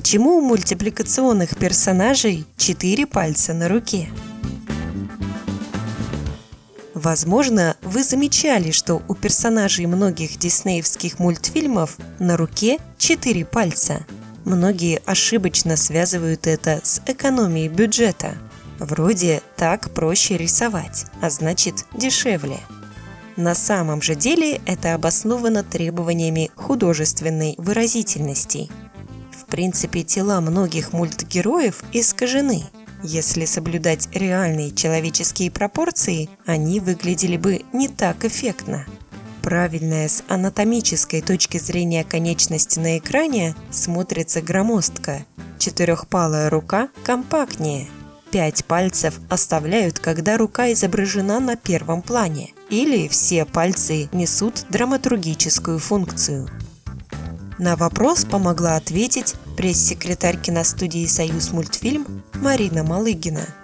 Почему у мультипликационных персонажей четыре пальца на руке? Возможно, вы замечали, что у персонажей многих диснеевских мультфильмов на руке четыре пальца. Многие ошибочно связывают это с экономией бюджета. Вроде так проще рисовать, а значит дешевле. На самом же деле это обосновано требованиями художественной выразительности. Принципе, тела многих мультгероев искажены. Если соблюдать реальные человеческие пропорции, они выглядели бы не так эффектно. Правильная с анатомической точки зрения конечность на экране смотрится громоздко. Четырехпалая рука компактнее – Пять пальцев оставляют, когда рука изображена на первом плане, или все пальцы несут драматургическую функцию. На вопрос помогла ответить пресс-секретарь киностудии «Союз мультфильм» Марина Малыгина –